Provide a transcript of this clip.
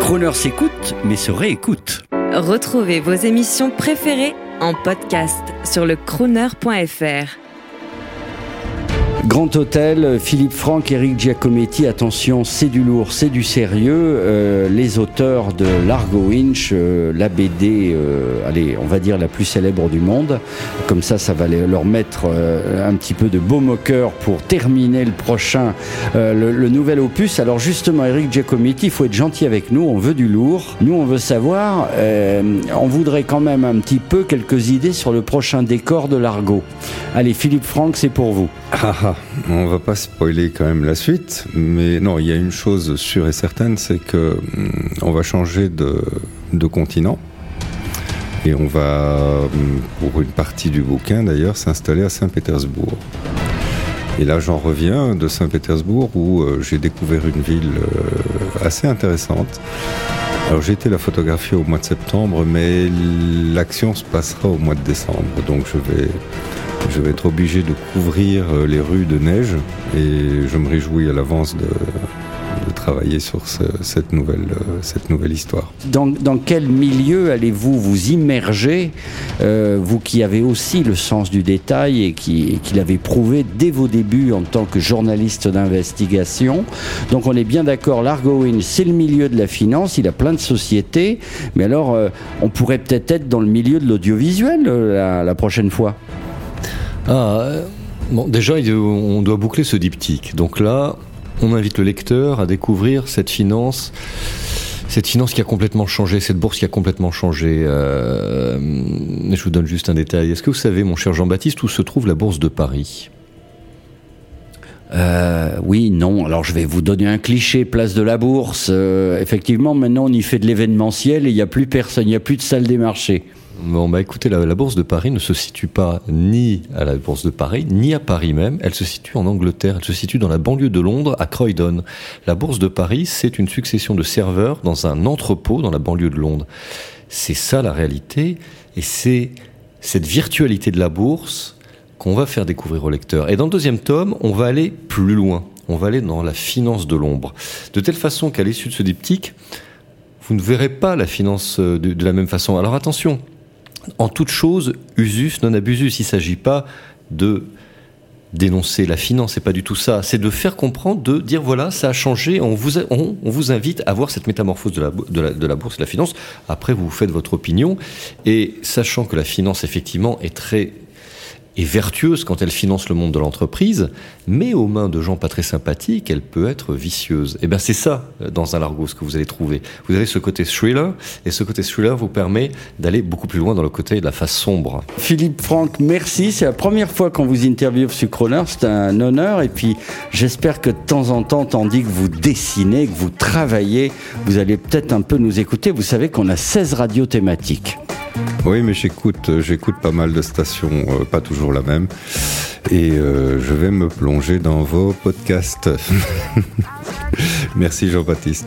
Croner s'écoute, mais se réécoute. Retrouvez vos émissions préférées en podcast sur le crooner.fr. Grand Hôtel, Philippe Franck, Eric Giacometti, attention, c'est du lourd, c'est du sérieux. Euh, les auteurs de Largo Winch, euh, la BD, euh, allez, on va dire la plus célèbre du monde. Comme ça, ça va leur mettre un petit peu de baume au cœur pour terminer le prochain, le, le, nouvel opus. Alors justement, Eric Giacometti, il faut être gentil avec nous, on veut du lourd. Nous, on veut savoir, on voudrait quand même un petit peu quelques idées sur le prochain décor de Largo. Allez, Philippe Franck, c'est pour vous. Ah, on va pas spoiler quand même la suite, mais non, il y a une chose sûre et certaine, c'est que hum, on va changer de, continent et on va, hum, pour une partie du bouquin d'ailleurs, s'installer à Saint-Pétersbourg. Et là, j'en reviens de Saint-Pétersbourg où euh, j'ai découvert une ville euh, assez intéressante. Alors j'ai été la photographier au mois de septembre, mais l'action se passera au mois de décembre, donc je vais je vais être obligé de couvrir euh, les rues de neige et je me réjouis à l'avance de, travailler sur cette, nouvelle, euh, cette nouvelle histoire. Dans, quel milieu allez-vous vous immerger, euh, vous qui avez aussi le sens du détail et qui, l'avez prouvé dès vos débuts en tant que journaliste d'investigation? Donc on est bien d'accord, l'Argowin, c'est le milieu de la finance, il a plein de sociétés, mais alors on pourrait peut-être être dans le milieu de l'audiovisuel la prochaine fois ah, bon, déjà, on doit boucler ce diptyque. Donc là, on invite le lecteur à découvrir cette finance cette finance qui a complètement changé, cette bourse qui a complètement changé. Euh, je vous donne juste un détail. Est-ce que vous savez, mon cher Jean-Baptiste, où se trouve la bourse de Paris? Euh, oui, non. Alors je vais vous donner un cliché, place de la bourse. Euh, effectivement, maintenant on y fait de l'événementiel et il n'y a plus personne, il n'y a plus de salle des marchés. Bon, bah écoutez, la, bourse de Paris ne se situe pas ni à la bourse de Paris, ni à Paris même. Elle se situe en Angleterre. Elle se situe dans la banlieue de Londres, à Croydon. La bourse de Paris, c'est une succession de serveurs dans un entrepôt dans la banlieue de Londres. C'est ça la réalité. Et c'est cette virtualité de la bourse qu'on va faire découvrir au lecteur. Et dans le deuxième tome, on va aller plus loin. On va aller dans la finance de l'ombre. De telle façon qu'à l'issue de ce diptyque, vous ne verrez pas la finance de, de la même façon. Alors attention, en toute chose, usus non abusus. Il ne s'agit pas de dénoncer la finance, c'est pas du tout ça. C'est de faire comprendre, de dire voilà, ça a changé. On vous, invite à voir cette métamorphose de la, de, la, de la bourse et de la finance. Après, vous faites votre opinion. Et sachant que la finance, effectivement, est très est vertueuse quand elle finance le monde de l'entreprise, mais aux mains de gens pas très sympathiques, elle peut être vicieuse. Et eh bien c'est ça, euh, dans un largo, ce que vous allez trouver. Vous avez ce côté thriller, et ce côté thriller vous permet d'aller beaucoup plus loin dans le côté de la face sombre. Philippe Franck, merci. C'est la première fois qu'on vous interviewe sur Croner, c'est un honneur, et puis j'espère que de temps en temps, tandis que vous dessinez, que vous travaillez, vous allez peut-être un peu nous écouter. Vous savez qu'on a 16 radios thématiques. Oui, mais j'écoute, euh, j'écoute pas mal de stations, euh, pas toujours la même. Et euh, je vais me plonger dans vos podcasts. Merci Jean-Baptiste.